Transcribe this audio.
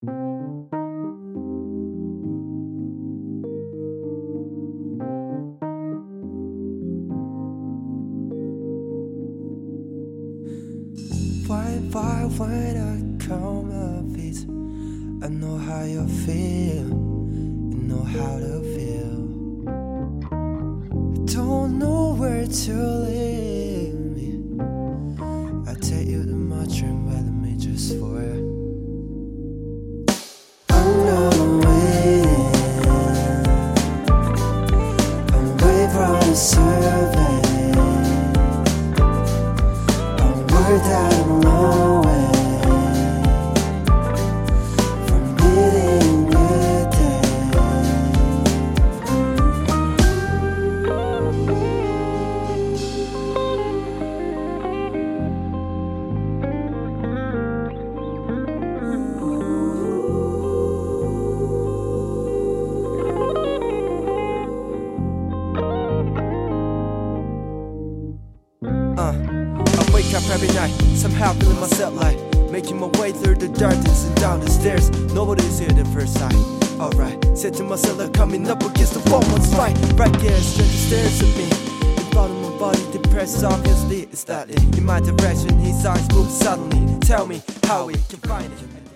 Why, why, when I come of it, I know how you feel, you know how to feel. I don't know where to leave me. I take you to my dream, survey. I'm worried that wake up every night, somehow feeling myself like making my way through the darkness and down the stairs. Nobody's here the first sight. Alright, said to myself, like coming up against the wall, one's fight. Right there, stranger stares at me. The bottom of my body, depressed, obviously. Is that it? In my direction, his eyes move suddenly. Tell me how we can find it.